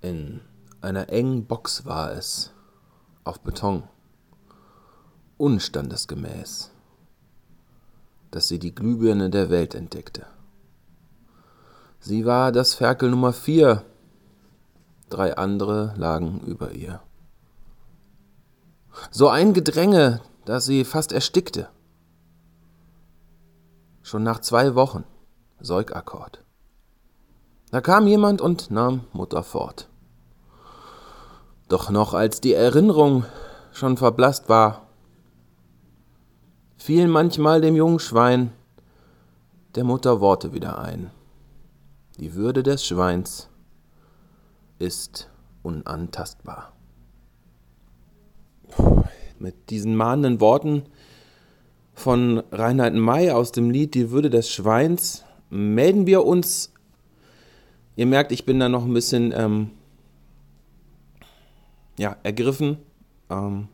In einer engen Box war es, auf Beton, unstandesgemäß, dass sie die Glühbirne der Welt entdeckte. Sie war das Ferkel Nummer vier, drei andere lagen über ihr. So ein Gedränge, dass sie fast erstickte. Schon nach zwei Wochen, Säugakkord. Da kam jemand und nahm Mutter fort. Doch noch als die Erinnerung schon verblasst war, fielen manchmal dem jungen Schwein der Mutter Worte wieder ein. Die Würde des Schweins ist unantastbar. Mit diesen mahnenden Worten von Reinhard May aus dem Lied Die Würde des Schweins melden wir uns. Ihr merkt, ich bin da noch ein bisschen ähm, ja, ergriffen. Ähm,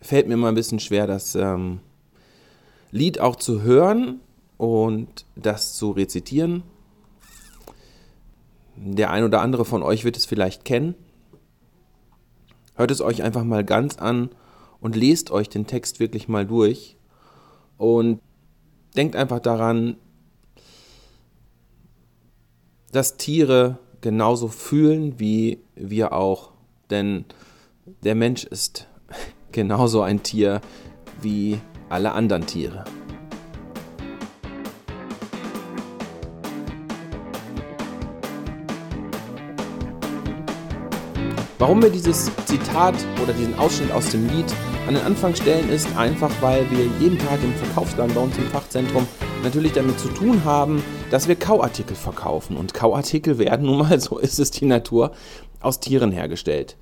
fällt mir mal ein bisschen schwer, das ähm, Lied auch zu hören und das zu rezitieren. Der ein oder andere von euch wird es vielleicht kennen. Hört es euch einfach mal ganz an und lest euch den Text wirklich mal durch. Und denkt einfach daran, dass Tiere genauso fühlen wie wir auch. Denn der Mensch ist genauso ein Tier wie alle anderen Tiere. Warum wir dieses Zitat oder diesen Ausschnitt aus dem Lied an den Anfang stellen, ist einfach, weil wir jeden Tag im Verkaufsladen bei uns im Fachzentrum natürlich damit zu tun haben, dass wir Kauartikel verkaufen. Und Kauartikel werden nun mal, so ist es die Natur, aus Tieren hergestellt.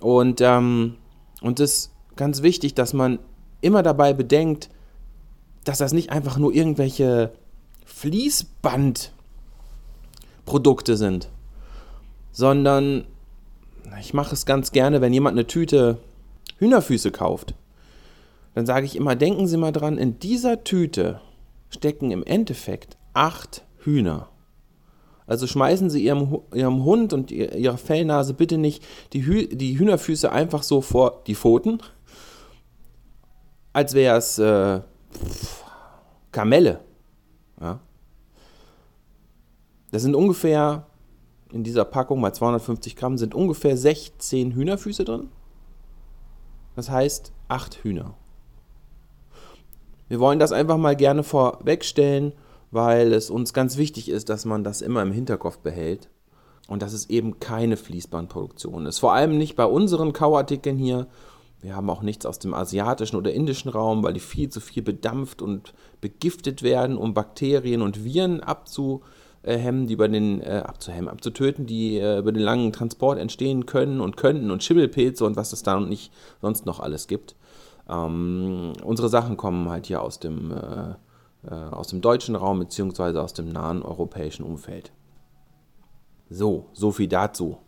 Und, ähm, und es ist ganz wichtig, dass man immer dabei bedenkt, dass das nicht einfach nur irgendwelche Fließbandprodukte sind, sondern ich mache es ganz gerne, wenn jemand eine Tüte Hühnerfüße kauft, dann sage ich immer, denken Sie mal dran, in dieser Tüte stecken im Endeffekt acht Hühner. Also schmeißen Sie Ihrem, Ihrem Hund und Ihrer Fellnase bitte nicht die, Hü die Hühnerfüße einfach so vor die Pfoten, als wäre es äh, Kamelle. Ja? Das sind ungefähr in dieser Packung bei 250 Gramm sind ungefähr 16 Hühnerfüße drin. Das heißt 8 Hühner. Wir wollen das einfach mal gerne vorwegstellen, weil es uns ganz wichtig ist, dass man das immer im Hinterkopf behält und dass es eben keine Fließbandproduktion ist. Vor allem nicht bei unseren Kauartikeln hier. Wir haben auch nichts aus dem asiatischen oder indischen Raum, weil die viel zu viel bedampft und begiftet werden, um Bakterien und Viren abzu, äh, hemmen, die über den, äh, abzuhemmen, abzutöten, die äh, über den langen Transport entstehen können und könnten und Schimmelpilze und was es da nicht sonst noch alles gibt. Ähm, unsere Sachen kommen halt hier aus dem, äh, äh, aus dem deutschen Raum beziehungsweise aus dem nahen europäischen Umfeld. So, so viel dazu.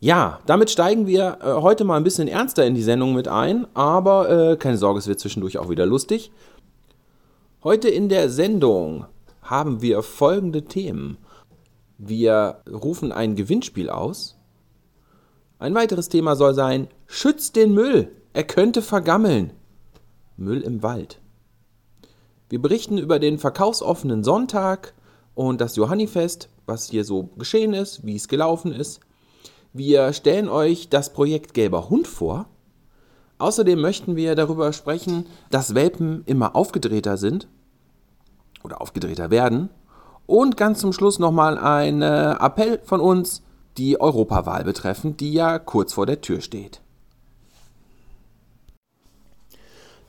Ja, damit steigen wir äh, heute mal ein bisschen ernster in die Sendung mit ein, aber keine Sorge, es wird zwischendurch auch wieder lustig. Heute in der Sendung haben wir folgende Themen. Wir rufen ein Gewinnspiel aus. Ein weiteres Thema soll sein, schützt den Müll, er könnte vergammeln. Müll im Wald. Wir berichten über den verkaufsoffenen Sonntag und das Johannifest, was hier so geschehen ist, wie es gelaufen ist. Wir stellen euch das Projekt Gelber Hund vor. Außerdem möchten wir darüber sprechen, dass Welpen immer aufgedrehter sind oder aufgedrehter werden. Und ganz zum Schluss nochmal ein äh, Appell von uns, die Europawahl betreffend, die ja kurz vor der Tür steht.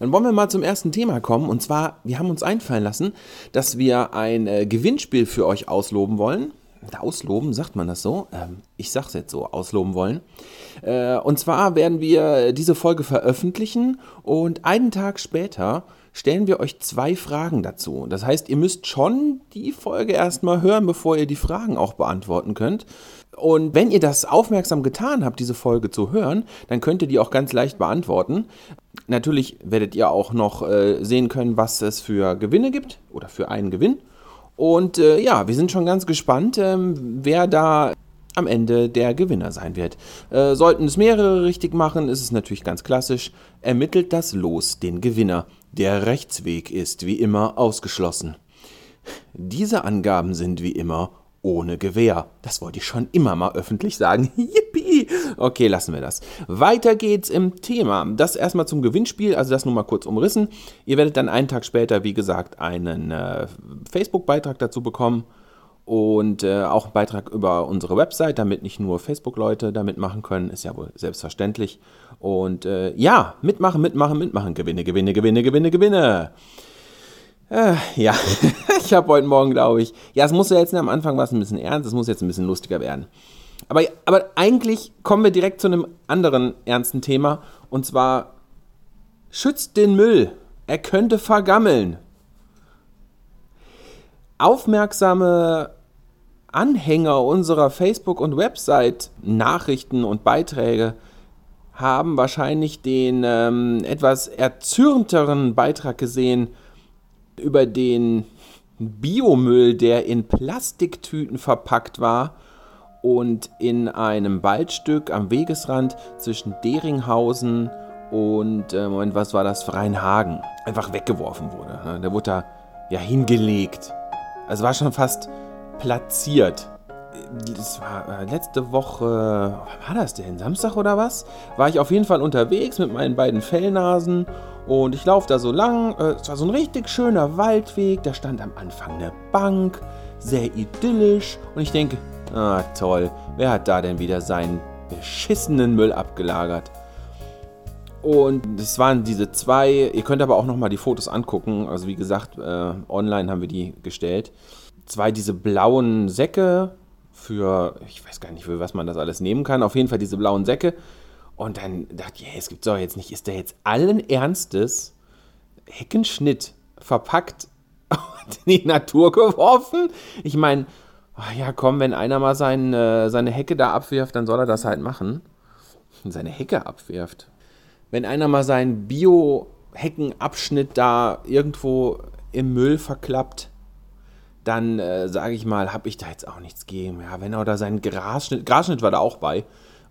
Dann wollen wir mal zum ersten Thema kommen. Und zwar, wir haben uns einfallen lassen, dass wir ein äh, Gewinnspiel für euch ausloben wollen. Ausloben, sagt man das so? Ähm, ich sag's jetzt so, ausloben wollen. Äh, und zwar werden wir diese Folge veröffentlichen und einen Tag später stellen wir euch zwei Fragen dazu. Das heißt, ihr müsst schon die Folge erstmal hören, bevor ihr die Fragen auch beantworten könnt. Und wenn ihr das aufmerksam getan habt, diese Folge zu hören, dann könnt ihr die auch ganz leicht beantworten. Natürlich werdet ihr auch noch äh, sehen können, was es für Gewinne gibt oder für einen Gewinn. Und äh, ja, wir sind schon ganz gespannt, ähm, wer da am Ende der Gewinner sein wird. Äh, sollten es mehrere richtig machen, ist es natürlich ganz klassisch. Ermittelt das Los den Gewinner. Der Rechtsweg ist wie immer ausgeschlossen. Diese Angaben sind wie immer ohne Gewehr. Das wollte ich schon immer mal öffentlich sagen. Yippie! Okay, lassen wir das. Weiter geht's im Thema. Das erstmal zum Gewinnspiel, also das nur mal kurz umrissen. Ihr werdet dann einen Tag später, wie gesagt, einen äh, Facebook-Beitrag dazu bekommen und äh, auch einen Beitrag über unsere Website, damit nicht nur Facebook-Leute da mitmachen können, ist ja wohl selbstverständlich. Und äh, ja, mitmachen, mitmachen, mitmachen, Gewinne, Gewinne, Gewinne, Gewinne, Gewinne. Äh, ja, ich habe heute Morgen, glaube ich, ja, es muss ja jetzt am Anfang was ein bisschen ernst, es muss jetzt ein bisschen lustiger werden. Aber, aber eigentlich kommen wir direkt zu einem anderen ernsten Thema und zwar schützt den Müll, er könnte vergammeln. Aufmerksame Anhänger unserer Facebook- und Website-Nachrichten und Beiträge haben wahrscheinlich den ähm, etwas erzürnteren Beitrag gesehen, über den Biomüll, der in Plastiktüten verpackt war und in einem Waldstück am Wegesrand zwischen Deringhausen und, äh, Moment, was war das, Rheinhagen, einfach weggeworfen wurde. Ne? Der wurde da ja hingelegt. Also war schon fast platziert. Das war äh, letzte Woche, wann war das denn? Samstag oder was? War ich auf jeden Fall unterwegs mit meinen beiden Fellnasen und ich laufe da so lang. Äh, es war so ein richtig schöner Waldweg. Da stand am Anfang eine Bank. Sehr idyllisch. Und ich denke, ah toll, wer hat da denn wieder seinen beschissenen Müll abgelagert? Und es waren diese zwei, ihr könnt aber auch nochmal die Fotos angucken. Also wie gesagt, äh, online haben wir die gestellt. Zwei diese blauen Säcke für, ich weiß gar nicht, für was man das alles nehmen kann. Auf jeden Fall diese blauen Säcke. Und dann dachte ich, hey, es gibt doch jetzt nicht, ist der jetzt allen Ernstes Heckenschnitt verpackt und in die Natur geworfen? Ich meine, oh ja, komm, wenn einer mal sein, äh, seine Hecke da abwirft, dann soll er das halt machen. Seine Hecke abwirft. Wenn einer mal seinen Bio-Heckenabschnitt da irgendwo im Müll verklappt, dann äh, sage ich mal, habe ich da jetzt auch nichts gegen. Ja, wenn er oder seinen Grasschnitt, Grasschnitt war da auch bei,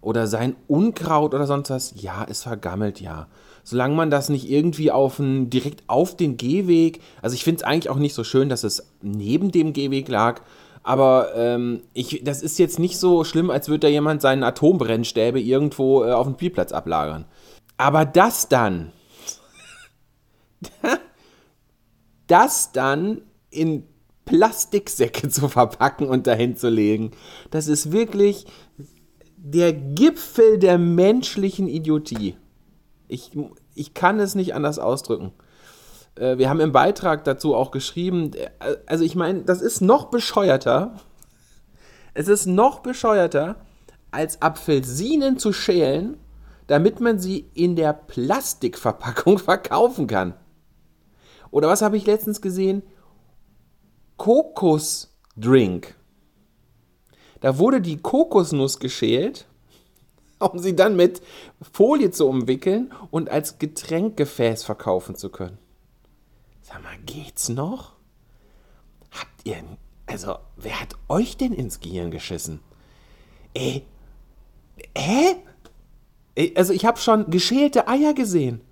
oder sein Unkraut oder sonst was, ja, ist vergammelt, ja. Solange man das nicht irgendwie auf ein, direkt auf den Gehweg, also ich finde es eigentlich auch nicht so schön, dass es neben dem Gehweg lag, aber ähm, ich, das ist jetzt nicht so schlimm, als würde da jemand seinen Atombrennstäbe irgendwo äh, auf dem Spielplatz ablagern. Aber das dann, das dann in Plastiksäcke zu verpacken und dahin zu legen, das ist wirklich, der Gipfel der menschlichen Idiotie. Ich, ich kann es nicht anders ausdrücken. Äh, wir haben im Beitrag dazu auch geschrieben, äh, also ich meine, das ist noch bescheuerter. Es ist noch bescheuerter, als Apfelsinen zu schälen, damit man sie in der Plastikverpackung verkaufen kann. Oder was habe ich letztens gesehen? Kokosdrink. Da wurde die Kokosnuss geschält, um sie dann mit Folie zu umwickeln und als Getränkgefäß verkaufen zu können. Sag mal, geht's noch? Habt ihr. Also, wer hat euch denn ins Gehirn geschissen? Ey. Hä? Also, ich habe schon geschälte Eier gesehen,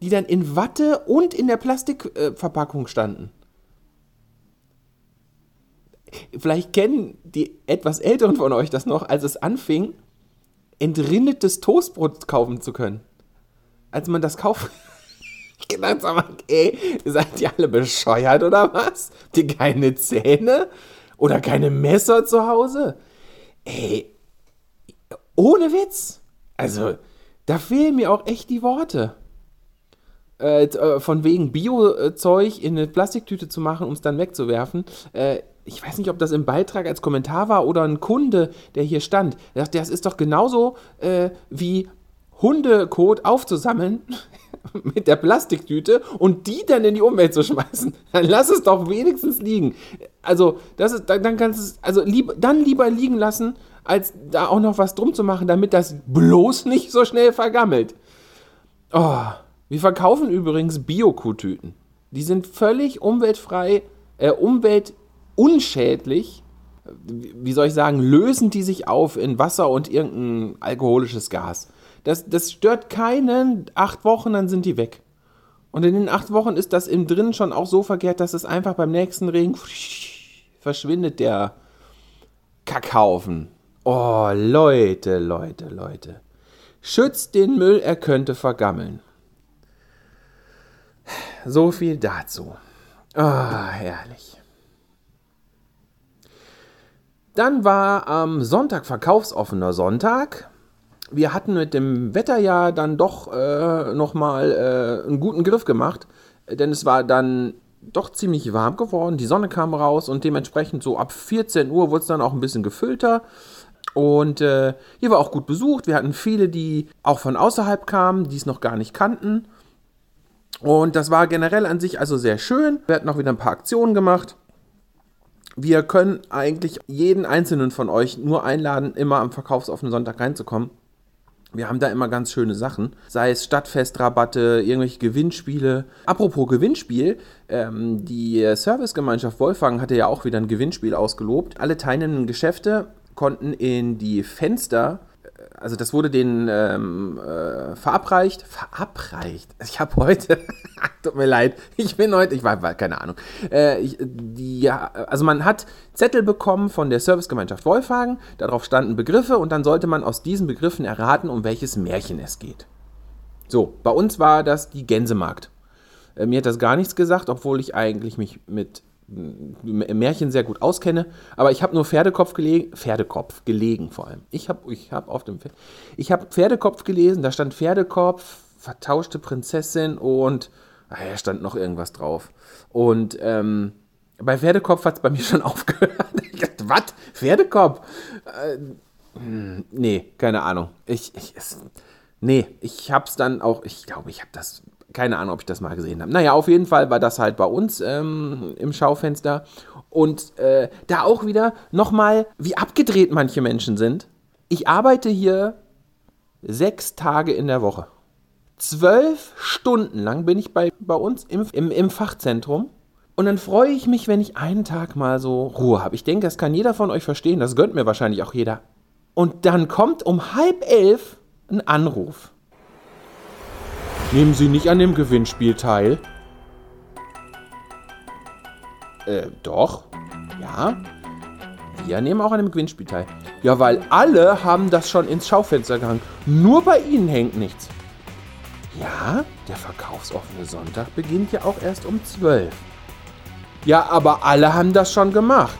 die dann in Watte und in der Plastikverpackung standen vielleicht kennen die etwas Älteren von euch das noch, als es anfing, entrinnetes Toastbrot kaufen zu können. Als man das kauft. ich gedacht, mal, ey, seid ihr alle bescheuert oder was? Habt ihr keine Zähne? Oder keine Messer zu Hause? Ey, ohne Witz. Also, da fehlen mir auch echt die Worte. Äh, äh von wegen Bio-Zeug in eine Plastiktüte zu machen, um es dann wegzuwerfen. Äh, ich weiß nicht, ob das im Beitrag als Kommentar war oder ein Kunde, der hier stand. Der dachte, das ist doch genauso äh, wie Hundekot aufzusammeln mit der Plastiktüte und die dann in die Umwelt zu schmeißen. Dann lass es doch wenigstens liegen. Also, das ist, dann kannst du es, also lieb, dann lieber liegen lassen, als da auch noch was drum zu machen, damit das bloß nicht so schnell vergammelt. Oh, wir verkaufen übrigens Bio-Kuhtüten. Die sind völlig umweltfrei äh, umweltunschädlich, wie soll ich sagen, lösen die sich auf in Wasser und irgendein alkoholisches Gas. Das, das stört keinen. Acht Wochen, dann sind die weg. Und in den acht Wochen ist das innen drin schon auch so verkehrt, dass es einfach beim nächsten Regen verschwindet der Kackhaufen. Oh, Leute, Leute, Leute. Schützt den Müll, er könnte vergammeln. So viel dazu. Ah, oh, herrlich. Dann war am Sonntag verkaufsoffener Sonntag wir hatten mit dem Wetter ja dann doch äh, nochmal äh, einen guten Griff gemacht, denn es war dann doch ziemlich warm geworden, die Sonne kam raus und dementsprechend so ab 14 Uhr wurde es dann auch ein bisschen gefüllter. Und äh, hier war auch gut besucht. Wir hatten viele, die auch von außerhalb kamen, die es noch gar nicht kannten. Und das war generell an sich also sehr schön. Wir hatten auch wieder ein paar Aktionen gemacht. Wir können eigentlich jeden einzelnen von euch nur einladen, immer am verkaufsoffenen Sonntag reinzukommen. Wir haben da immer ganz schöne Sachen, sei es Stadtfestrabatte, irgendwelche Gewinnspiele. Apropos Gewinnspiel, ähm, die Servicegemeinschaft Wolfgang hatte ja auch wieder ein Gewinnspiel ausgelobt. Alle teilnehmenden Geschäfte konnten in die Fenster also das wurde denen ähm, äh, verabreicht. Verabreicht? Ich habe heute, tut mir leid, ich bin heute, ich war, war keine Ahnung. Äh, ich, die, also man hat Zettel bekommen von der Servicegemeinschaft Wolfhagen, darauf standen Begriffe und dann sollte man aus diesen Begriffen erraten, um welches Märchen es geht. So, bei uns war das die Gänsemarkt. Äh, mir hat das gar nichts gesagt, obwohl ich eigentlich mich mit Märchen sehr gut auskenne, aber ich habe nur Pferdekopf gelegen, Pferdekopf gelegen vor allem. Ich habe ich hab auf dem Pferd, ich habe Pferdekopf gelesen, da stand Pferdekopf, vertauschte Prinzessin und ah, da stand noch irgendwas drauf. Und ähm, bei Pferdekopf hat es bei mir schon aufgehört. was? Pferdekopf? Äh, hm, nee, keine Ahnung. Ich, ich es, nee, ich habe es dann auch, ich glaube, ich habe das keine Ahnung, ob ich das mal gesehen habe. Naja, auf jeden Fall war das halt bei uns ähm, im Schaufenster. Und äh, da auch wieder nochmal, wie abgedreht manche Menschen sind. Ich arbeite hier sechs Tage in der Woche. Zwölf Stunden lang bin ich bei, bei uns im, im, im Fachzentrum. Und dann freue ich mich, wenn ich einen Tag mal so Ruhe habe. Ich denke, das kann jeder von euch verstehen. Das gönnt mir wahrscheinlich auch jeder. Und dann kommt um halb elf ein Anruf. Nehmen Sie nicht an dem Gewinnspiel teil? Äh, doch. Ja. Wir nehmen auch an dem Gewinnspiel teil. Ja, weil alle haben das schon ins Schaufenster gehangen. Nur bei Ihnen hängt nichts. Ja, der verkaufsoffene Sonntag beginnt ja auch erst um 12. Ja, aber alle haben das schon gemacht.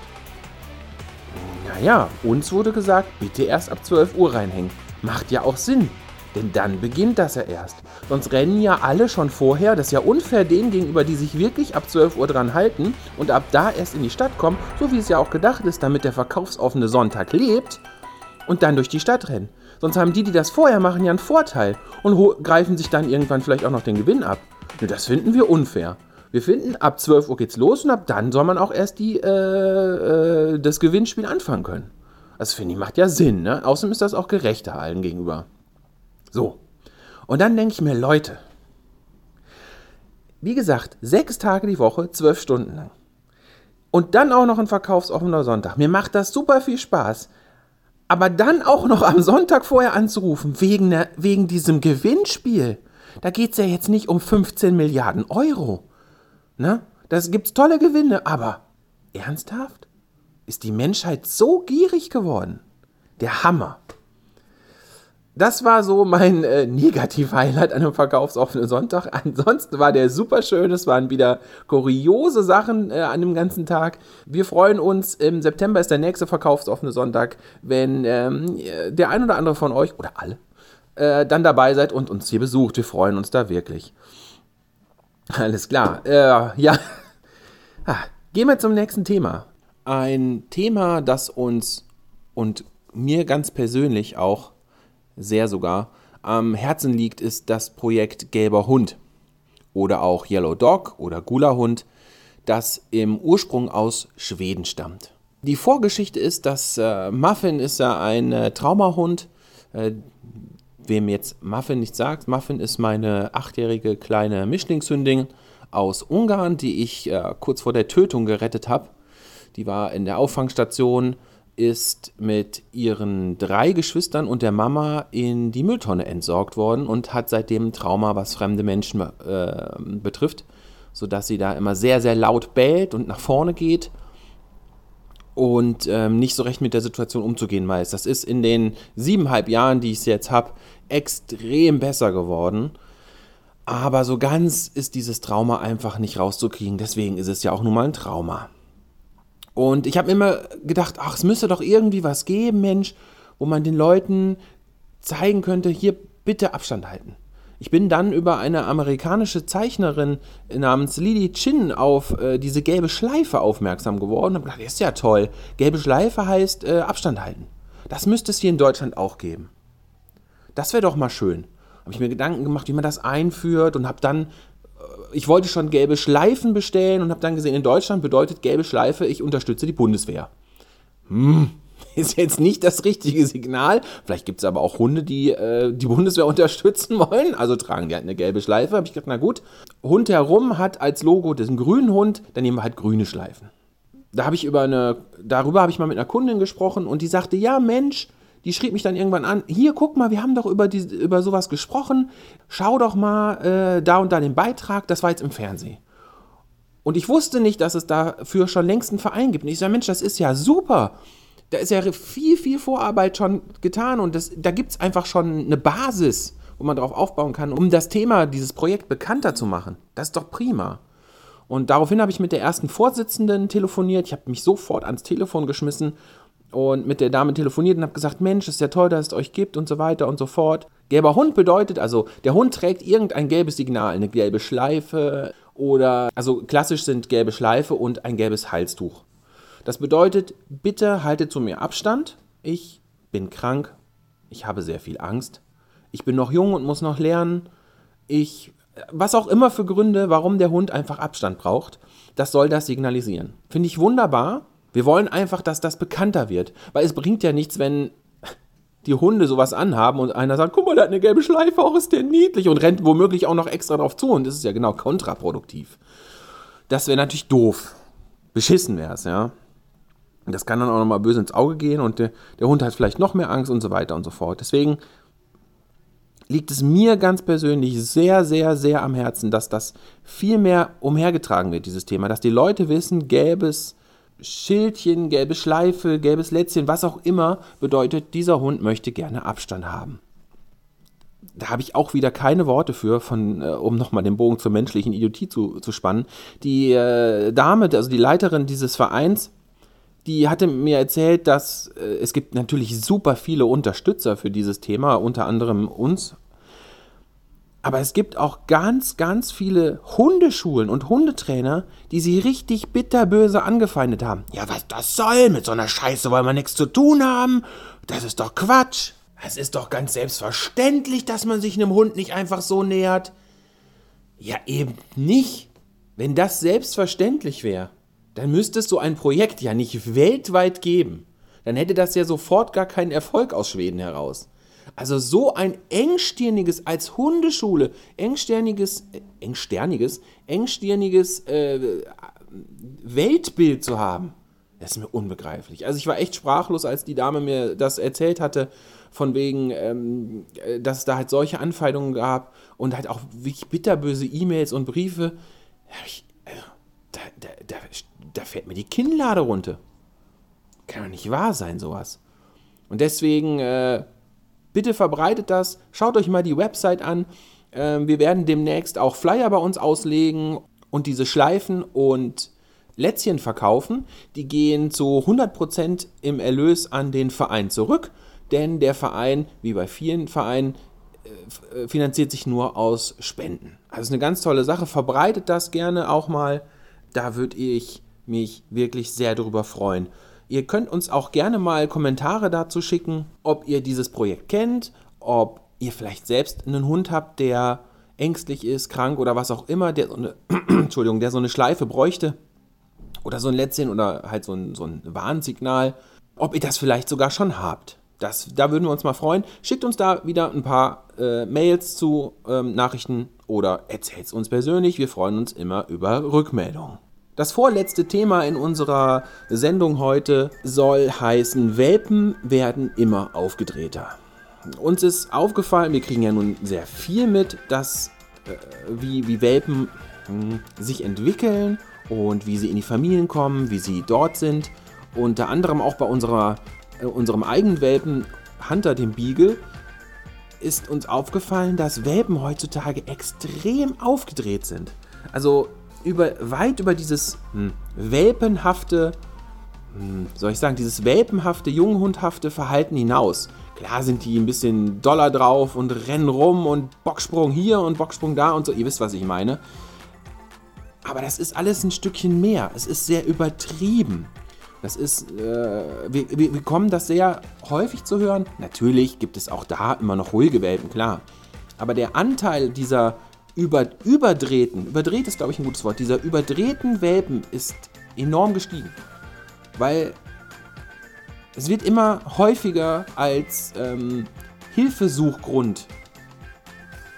Naja, uns wurde gesagt, bitte erst ab 12 Uhr reinhängen. Macht ja auch Sinn. Denn dann beginnt das ja erst. Sonst rennen ja alle schon vorher. Das ist ja unfair denen gegenüber, die sich wirklich ab 12 Uhr dran halten und ab da erst in die Stadt kommen, so wie es ja auch gedacht ist, damit der verkaufsoffene Sonntag lebt und dann durch die Stadt rennen. Sonst haben die, die das vorher machen, ja einen Vorteil und greifen sich dann irgendwann vielleicht auch noch den Gewinn ab. Und das finden wir unfair. Wir finden, ab 12 Uhr geht's los und ab dann soll man auch erst die, äh, äh, das Gewinnspiel anfangen können. Das finde ich macht ja Sinn, ne? Außerdem ist das auch gerechter allen gegenüber. So. Und dann denke ich mir, Leute, wie gesagt, sechs Tage die Woche, zwölf Stunden lang. Und dann auch noch ein verkaufsoffener Sonntag. Mir macht das super viel Spaß. Aber dann auch noch am Sonntag vorher anzurufen, wegen, der, wegen diesem Gewinnspiel. Da geht es ja jetzt nicht um 15 Milliarden Euro. Ne? Das gibt's tolle Gewinne, aber ernsthaft? Ist die Menschheit so gierig geworden? Der Hammer. Das war so mein äh, Negativ-Highlight an einem verkaufsoffenen Sonntag. Ansonsten war der super schön. Es waren wieder kuriose Sachen äh, an dem ganzen Tag. Wir freuen uns. Im September ist der nächste verkaufsoffene Sonntag, wenn ähm, der ein oder andere von euch oder alle äh, dann dabei seid und uns hier besucht. Wir freuen uns da wirklich. Alles klar. Äh, ja. Ah, gehen wir zum nächsten Thema. Ein Thema, das uns und mir ganz persönlich auch sehr sogar, am Herzen liegt, ist das Projekt Gelber Hund oder auch Yellow Dog oder Gula Hund, das im Ursprung aus Schweden stammt. Die Vorgeschichte ist, dass äh, Muffin ist ja ein äh, Traumahund. Äh, wem jetzt Muffin nicht sagt, Muffin ist meine achtjährige kleine Mischlingshündin aus Ungarn, die ich äh, kurz vor der Tötung gerettet habe. Die war in der Auffangstation, ist mit ihren drei Geschwistern und der Mama in die Mülltonne entsorgt worden und hat seitdem Trauma, was fremde Menschen äh, betrifft, sodass sie da immer sehr, sehr laut bellt und nach vorne geht und ähm, nicht so recht mit der Situation umzugehen weiß. Das ist in den siebeneinhalb Jahren, die ich es jetzt habe, extrem besser geworden. Aber so ganz ist dieses Trauma einfach nicht rauszukriegen. Deswegen ist es ja auch nun mal ein Trauma. Und ich habe immer gedacht, ach, es müsste doch irgendwie was geben, Mensch, wo man den Leuten zeigen könnte, hier bitte Abstand halten. Ich bin dann über eine amerikanische Zeichnerin namens Lily Chin auf äh, diese gelbe Schleife aufmerksam geworden und habe gedacht, ist ja toll. Gelbe Schleife heißt äh, Abstand halten. Das müsste es hier in Deutschland auch geben. Das wäre doch mal schön. Habe ich mir Gedanken gemacht, wie man das einführt und habe dann ich wollte schon gelbe Schleifen bestellen und habe dann gesehen, in Deutschland bedeutet gelbe Schleife, ich unterstütze die Bundeswehr. Hm, ist jetzt nicht das richtige Signal. Vielleicht gibt es aber auch Hunde, die äh, die Bundeswehr unterstützen wollen. Also tragen die halt eine gelbe Schleife. Habe ich gedacht, na gut. Hund herum hat als Logo diesen grünen Hund, dann nehmen wir halt grüne Schleifen. Da habe ich über eine, darüber habe ich mal mit einer Kundin gesprochen und die sagte, ja Mensch, die schrieb mich dann irgendwann an, hier guck mal, wir haben doch über, die, über sowas gesprochen, schau doch mal äh, da und da den Beitrag, das war jetzt im Fernsehen. Und ich wusste nicht, dass es dafür schon längst einen Verein gibt. Und ich sage, Mensch, das ist ja super. Da ist ja viel, viel Vorarbeit schon getan und das, da gibt es einfach schon eine Basis, wo man darauf aufbauen kann, um das Thema, dieses Projekt bekannter zu machen. Das ist doch prima. Und daraufhin habe ich mit der ersten Vorsitzenden telefoniert. Ich habe mich sofort ans Telefon geschmissen und mit der Dame telefoniert und habe gesagt, Mensch, ist ja toll, dass es euch gibt und so weiter und so fort. Gelber Hund bedeutet also, der Hund trägt irgendein gelbes Signal, eine gelbe Schleife oder, also klassisch sind gelbe Schleife und ein gelbes Halstuch. Das bedeutet, bitte haltet zu mir Abstand. Ich bin krank, ich habe sehr viel Angst, ich bin noch jung und muss noch lernen. Ich, was auch immer für Gründe, warum der Hund einfach Abstand braucht, das soll das signalisieren. Finde ich wunderbar wir wollen einfach, dass das bekannter wird. Weil es bringt ja nichts, wenn die Hunde sowas anhaben und einer sagt, guck mal, der hat eine gelbe Schleife, auch ist der niedlich und rennt womöglich auch noch extra drauf zu und das ist ja genau kontraproduktiv. Das wäre natürlich doof. Beschissen wäre es, ja. Das kann dann auch nochmal böse ins Auge gehen und der, der Hund hat vielleicht noch mehr Angst und so weiter und so fort. Deswegen liegt es mir ganz persönlich sehr, sehr, sehr am Herzen, dass das viel mehr umhergetragen wird, dieses Thema. Dass die Leute wissen, gelbes Schildchen, gelbe Schleife, gelbes Lätzchen, was auch immer, bedeutet, dieser Hund möchte gerne Abstand haben. Da habe ich auch wieder keine Worte für, von, äh, um nochmal den Bogen zur menschlichen Idiotie zu, zu spannen. Die äh, Dame, also die Leiterin dieses Vereins, die hatte mir erzählt, dass äh, es gibt natürlich super viele Unterstützer für dieses Thema, unter anderem uns aber es gibt auch ganz, ganz viele Hundeschulen und Hundetrainer, die sie richtig bitterböse angefeindet haben. Ja, was das soll? Mit so einer Scheiße wollen wir nichts zu tun haben. Das ist doch Quatsch. Es ist doch ganz selbstverständlich, dass man sich einem Hund nicht einfach so nähert. Ja, eben nicht. Wenn das selbstverständlich wäre, dann müsste es so ein Projekt ja nicht weltweit geben. Dann hätte das ja sofort gar keinen Erfolg aus Schweden heraus. Also so ein engstirniges, als Hundeschule, engstirniges, äh, engstirniges, engstirniges äh, Weltbild zu haben, das ist mir unbegreiflich. Also ich war echt sprachlos, als die Dame mir das erzählt hatte, von wegen, ähm, äh, dass es da halt solche Anfeindungen gab und halt auch wirklich bitterböse E-Mails und Briefe. Äh, da, da, da, da fährt mir die Kinnlade runter. Kann doch nicht wahr sein, sowas. Und deswegen, äh, Bitte verbreitet das, schaut euch mal die Website an. Ähm, wir werden demnächst auch Flyer bei uns auslegen und diese Schleifen und Lätzchen verkaufen. Die gehen zu 100% im Erlös an den Verein zurück, denn der Verein, wie bei vielen Vereinen, äh, finanziert sich nur aus Spenden. Also ist eine ganz tolle Sache. Verbreitet das gerne auch mal. Da würde ich mich wirklich sehr darüber freuen. Ihr könnt uns auch gerne mal Kommentare dazu schicken, ob ihr dieses Projekt kennt, ob ihr vielleicht selbst einen Hund habt, der ängstlich ist, krank oder was auch immer, der so eine, Entschuldigung, der so eine Schleife bräuchte oder so ein Lätzchen oder halt so ein, so ein Warnsignal, ob ihr das vielleicht sogar schon habt. Das, da würden wir uns mal freuen. Schickt uns da wieder ein paar äh, Mails zu, ähm, Nachrichten oder erzählt es uns persönlich. Wir freuen uns immer über Rückmeldungen. Das vorletzte Thema in unserer Sendung heute soll heißen, Welpen werden immer aufgedrehter. Uns ist aufgefallen, wir kriegen ja nun sehr viel mit, dass äh, wie, wie Welpen mh, hm, sich entwickeln und wie sie in die Familien kommen, wie sie dort sind. Unter anderem auch bei unserer, äh, unserem eigenen Welpen Hunter, dem Beagle, ist uns aufgefallen, dass Welpen heutzutage extrem aufgedreht sind. Also über, weit über dieses hm, welpenhafte, hm, soll ich sagen, dieses welpenhafte, junghundhafte Verhalten hinaus. Klar sind die ein bisschen doller drauf und rennen rum und Bocksprung hier und Bocksprung da und so. Ihr wisst, was ich meine. Aber das ist alles ein Stückchen mehr. Es ist sehr übertrieben. Das ist, äh, wir, wir, wir kommen das sehr häufig zu hören. Natürlich gibt es auch da immer noch ruhige Welpen, klar. Aber der Anteil dieser über, überdrehten, überdreht ist glaube ich ein gutes Wort, dieser überdrehten Welpen ist enorm gestiegen. Weil es wird immer häufiger als ähm, Hilfesuchgrund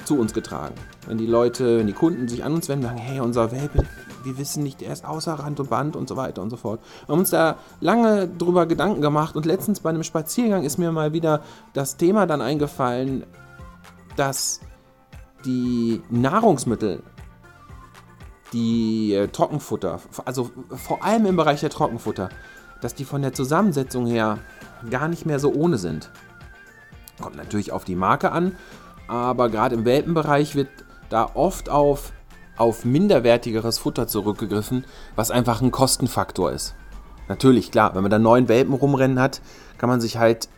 zu uns getragen. Wenn die Leute, wenn die Kunden sich an uns wenden, sagen, hey, unser Welpe, wir wissen nicht, er ist außer Rand und Band und so weiter und so fort. Wir haben uns da lange drüber Gedanken gemacht und letztens bei einem Spaziergang ist mir mal wieder das Thema dann eingefallen, dass die Nahrungsmittel, die äh, Trockenfutter, also vor allem im Bereich der Trockenfutter, dass die von der Zusammensetzung her gar nicht mehr so ohne sind. Kommt natürlich auf die Marke an, aber gerade im Welpenbereich wird da oft auf, auf minderwertigeres Futter zurückgegriffen, was einfach ein Kostenfaktor ist. Natürlich, klar, wenn man da neun Welpen rumrennen hat, kann man sich halt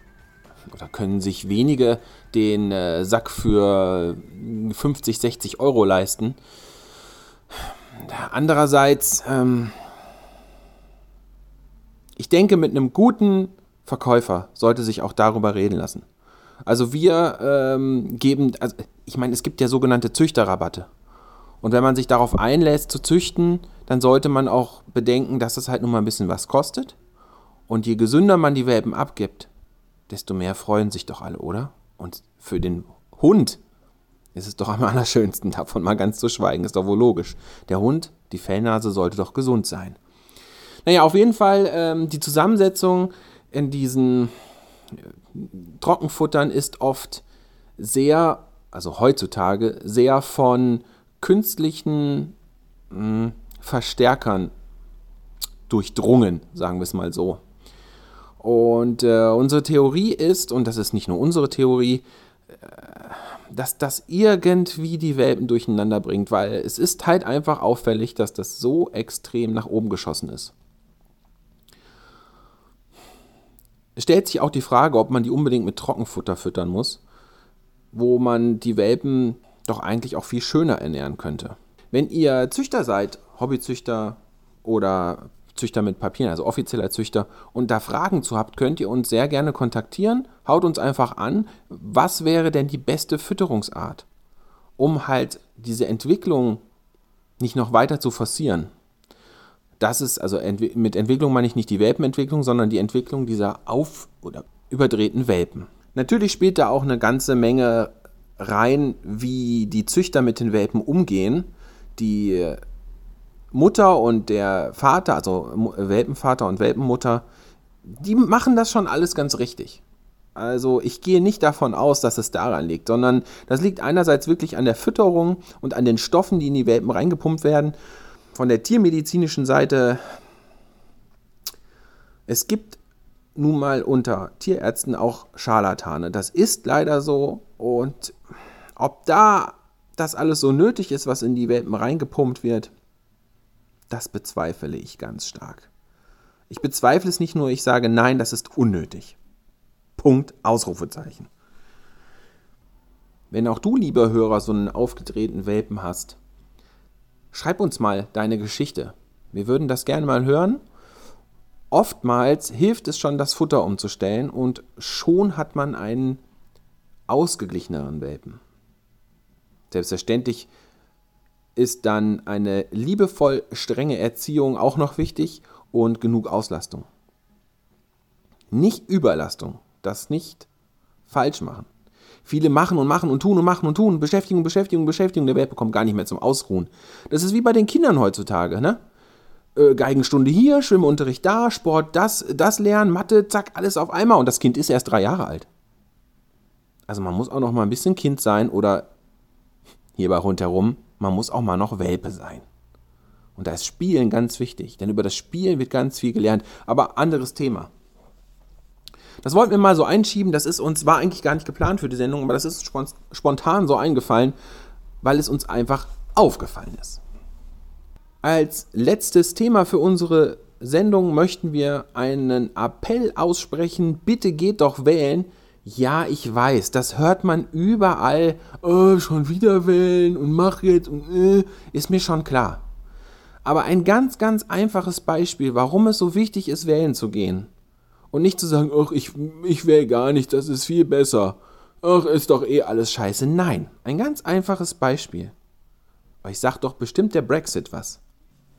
oder können sich wenige den äh, Sack für 50, 60 Euro leisten. Andererseits, ähm, ich denke, mit einem guten Verkäufer sollte sich auch darüber reden lassen. Also wir ähm, geben, also ich meine, es gibt ja sogenannte Züchterrabatte. Und wenn man sich darauf einlässt zu züchten, dann sollte man auch bedenken, dass es halt nun mal ein bisschen was kostet. Und je gesünder man die Welpen abgibt, desto mehr freuen sich doch alle, oder? Und für den Hund ist es doch am allerschönsten, davon mal ganz zu schweigen, ist doch wohl logisch. Der Hund, die Fellnase sollte doch gesund sein. Naja, auf jeden Fall ähm, die Zusammensetzung in diesen äh, Trockenfuttern ist oft sehr, also heutzutage, sehr von künstlichen mh, hm, Verstärkern durchdrungen, sagen wir es mal so. Und äh, unsere Theorie ist, und das ist nicht nur unsere Theorie, äh, dass das irgendwie die Welpen durcheinander bringt, weil es ist halt einfach auffällig, dass das so extrem nach oben geschossen ist. Es stellt sich auch die Frage, ob man die unbedingt mit Trockenfutter füttern muss, wo man die Welpen doch eigentlich auch viel schöner ernähren könnte. Wenn ihr Züchter seid, Hobbyzüchter oder Züchter mit Papieren, also offizieller Züchter, und da Fragen zu habt, könnt ihr uns sehr gerne kontaktieren. Haut uns einfach an, was wäre denn die beste Fütterungsart, um halt diese Entwicklung nicht noch weiter zu forcieren das ist, also mit Entwicklung meine ich nicht die Welpenentwicklung, sondern die Entwicklung dieser auf- oder überdrehten Welpen. Natürlich spielt da auch eine ganze Menge rein, wie die Züchter mit den Welpen umgehen. Die Mutter und der Vater, also Welpenvater und Welpenmutter, die machen das schon alles ganz richtig. Also ich gehe nicht davon aus, dass es daran liegt, sondern das liegt einerseits wirklich an der Fütterung und an den Stoffen, die in die Welpen reingepumpt werden von der tiermedizinischen Seite, es gibt nun mal unter Tierärzten auch Scharlatane. Das ist leider so. Und ob da das alles so nötig ist, was in die Welpen reingepumpt wird, das bezweifle ich ganz stark. Ich bezweifle es nicht nur, ich sage nein, das ist unnötig. Punkt, Ausrufezeichen. Wenn auch du, lieber Hörer, so einen aufgedrehten Welpen hast, Schreib uns mal deine Geschichte. Wir würden das gerne mal hören. Oftmals hilft es schon, das Futter umzustellen und schon hat man einen ausgeglicheneren Welpen. Selbstverständlich ist dann eine liebevoll strenge Erziehung auch noch wichtig und genug Auslastung. Nicht Überlastung, das nicht falsch machen. Viele machen und machen und tun und machen und tun, Beschäftigung, Beschäftigung, Beschäftigung, der Welt bekommt gar nicht mehr zum Ausruhen. Das ist wie bei den Kindern heutzutage, ne? Äh, Geigenstunde hier, Schwimmunterricht da, Sport das, das lernen, Mathe, zack, alles auf einmal und das Kind ist erst drei Jahre alt. Also man muss auch noch mal ein bisschen Kind sein oder hierbei rundherum, man muss auch mal noch Welpe sein. Und da ist Spielen ganz wichtig, denn über das Spielen wird ganz viel gelernt. Aber anderes Thema. Das wollten wir mal so einschieben, das ist uns, war eigentlich gar nicht geplant für die Sendung, aber das ist spontan so eingefallen, weil es uns einfach aufgefallen ist. Als letztes Thema für unsere Sendung möchten wir einen Appell aussprechen, bitte geht doch wählen. Ja, ich weiß, das hört man überall, oh, schon wieder wählen und mach jetzt und äh, ist mir schon klar. Aber ein ganz, ganz einfaches Beispiel, warum es so wichtig ist, wählen zu gehen. Und nicht zu sagen, ach, ich, ich wähle gar nicht, das ist viel besser. Ach, ist doch eh alles scheiße. Nein, ein ganz einfaches Beispiel. Ich sag doch bestimmt der Brexit was.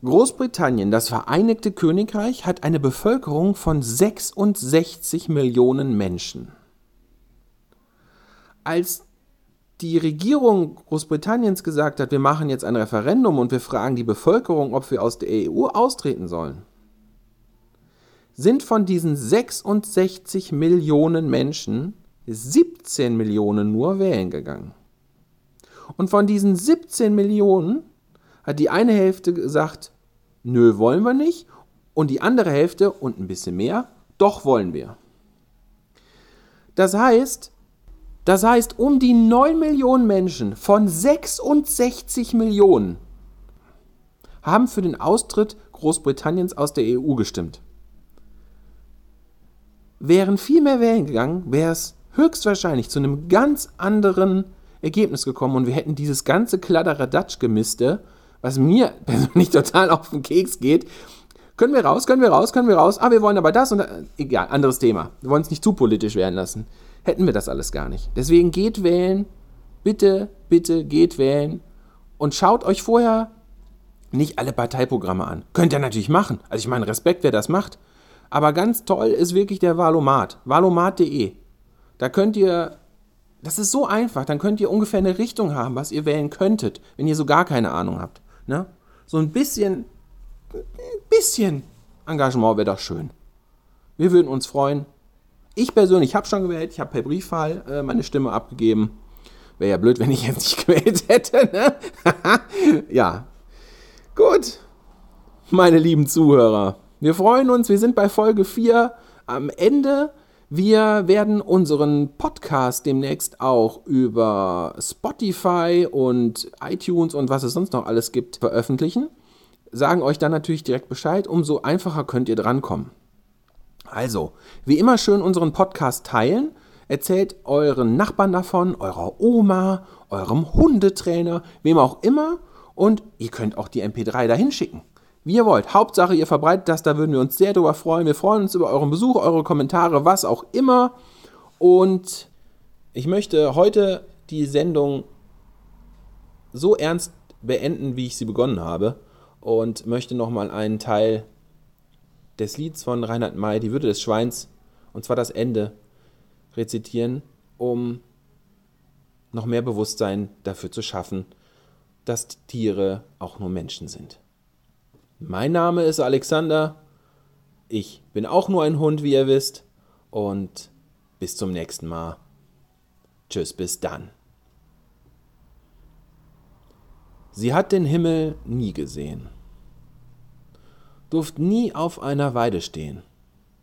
Großbritannien, das Vereinigte Königreich, hat eine Bevölkerung von 66 Millionen Menschen. Als die Regierung Großbritanniens gesagt hat, wir machen jetzt ein Referendum und wir fragen die Bevölkerung, ob wir aus der EU austreten sollen, sind von diesen 66 Millionen Menschen 17 Millionen nur wählen gegangen. Und von diesen 17 Millionen hat die eine Hälfte gesagt, nö, wollen wir nicht. Und die andere Hälfte und ein bisschen mehr, doch wollen wir. Das heißt, das heißt, um die 9 Millionen Menschen von 66 Millionen haben für den Austritt Großbritanniens aus der EU gestimmt. Wären viel mehr wählen gegangen, wäre es höchstwahrscheinlich zu einem ganz anderen Ergebnis gekommen und wir hätten dieses ganze Kladderadatsch-Gemiste, was mir persönlich total auf den Keks geht, können wir raus, können wir raus, können wir raus, ah, wir wollen aber das und das. egal, anderes Thema. Wir wollen es nicht zu politisch werden lassen. Hätten wir das alles gar nicht. Deswegen geht wählen, bitte, bitte geht wählen und schaut euch vorher nicht alle Parteiprogramme an. Könnt ihr natürlich machen. Also ich meine, Respekt, wer das macht. Aber ganz toll ist wirklich der Valomat. Valomat.de. Da könnt ihr, das ist so einfach, dann könnt ihr ungefähr eine Richtung haben, was ihr wählen könntet, wenn ihr so gar keine Ahnung habt. Ne? So ein bisschen, ein bisschen Engagement wäre doch schön. Wir würden uns freuen. Ich persönlich habe schon gewählt, ich habe per Briefwahl äh, meine Stimme abgegeben. Wäre ja blöd, wenn ich jetzt nicht gewählt hätte. Ne? ja. Gut. Meine lieben Zuhörer. Wir freuen uns, wir sind bei Folge 4 am Ende. Wir werden unseren Podcast demnächst auch über Spotify und iTunes und was es sonst noch alles gibt veröffentlichen. Sagen euch dann natürlich direkt Bescheid, umso einfacher könnt ihr drankommen. Also, wie immer schön unseren Podcast teilen. Erzählt euren Nachbarn davon, eurer Oma, eurem Hundetrainer, wem auch immer. Und ihr könnt auch die MP3 dahin schicken. Wie ihr wollt. Hauptsache, ihr verbreitet das, da würden wir uns sehr drüber freuen. Wir freuen uns über euren Besuch, eure Kommentare, was auch immer. Und ich möchte heute die Sendung so ernst beenden, wie ich sie begonnen habe. Und möchte nochmal einen Teil des Lieds von Reinhard May, Die Würde des Schweins, und zwar das Ende, rezitieren, um noch mehr Bewusstsein dafür zu schaffen, dass Tiere auch nur Menschen sind. Mein Name ist Alexander. Ich bin auch nur ein Hund, wie ihr wisst. Und bis zum nächsten Mal. Tschüss, bis dann. Sie hat den Himmel nie gesehen, durft nie auf einer Weide stehen,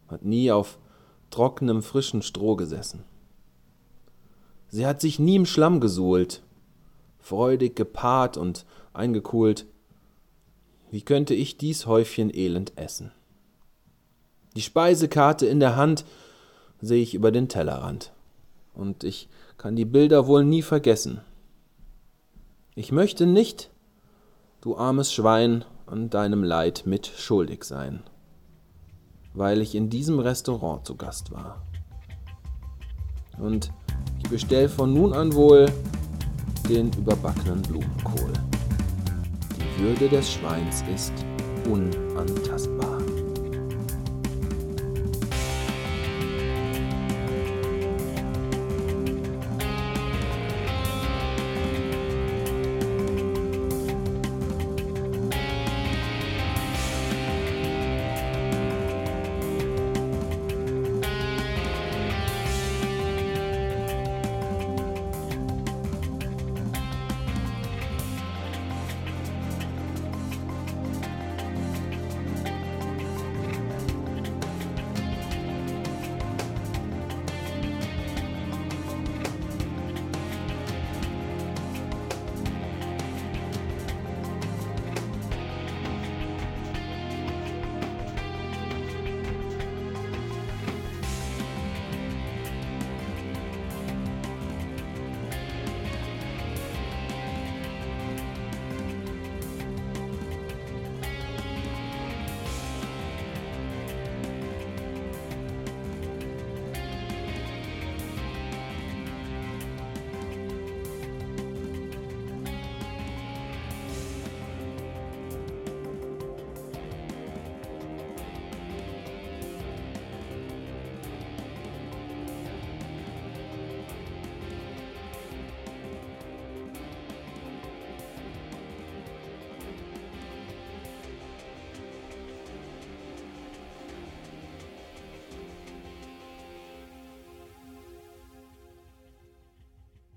hat nie auf trockenem, frischen Stroh gesessen. Sie hat sich nie im Schlamm gesuhlt, freudig gepaart und eingekohlt, wie könnte ich dies Häufchen Elend essen? Die Speisekarte in der Hand sehe ich über den Tellerrand. Und ich kann die Bilder wohl nie vergessen. Ich möchte nicht, du armes Schwein, an deinem Leid mit schuldig sein, weil ich in diesem Restaurant zu Gast war. Und ich bestell von nun an wohl den überbackenen Blumenkohl. Würde des Schweins ist unantastbar.